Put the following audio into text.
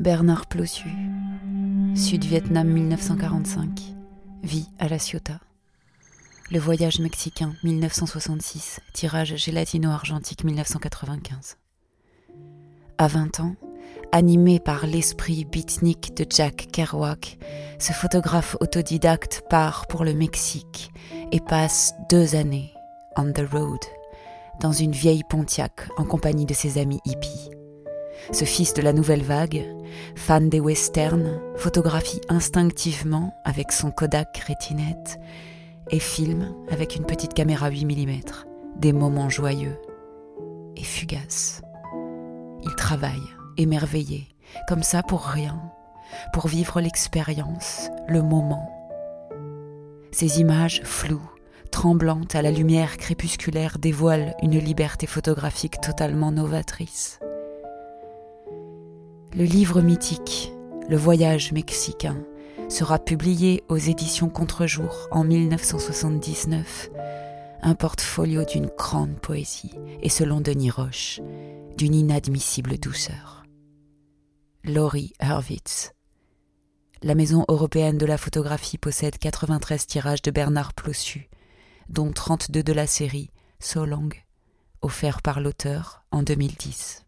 Bernard Plossu, Sud-Vietnam 1945, vie à La Ciotat. Le voyage mexicain 1966, tirage gélatino-argentique 1995. À 20 ans, animé par l'esprit beatnik de Jack Kerouac, ce photographe autodidacte part pour le Mexique et passe deux années on the road dans une vieille Pontiac en compagnie de ses amis hippies. Ce fils de la nouvelle vague, fan des westerns, photographie instinctivement avec son Kodak rétinette et filme avec une petite caméra 8 mm des moments joyeux et fugaces. Il travaille, émerveillé, comme ça pour rien, pour vivre l'expérience, le moment. Ces images floues, tremblantes à la lumière crépusculaire dévoilent une liberté photographique totalement novatrice. Le livre mythique, Le voyage mexicain, sera publié aux éditions Contre-jour en 1979, un portfolio d'une grande poésie et selon Denis Roche, d'une inadmissible douceur. Laurie Hurwitz. La Maison européenne de la photographie possède 93 tirages de Bernard Plossu, dont 32 de la série So Long, offerts par l'auteur en 2010.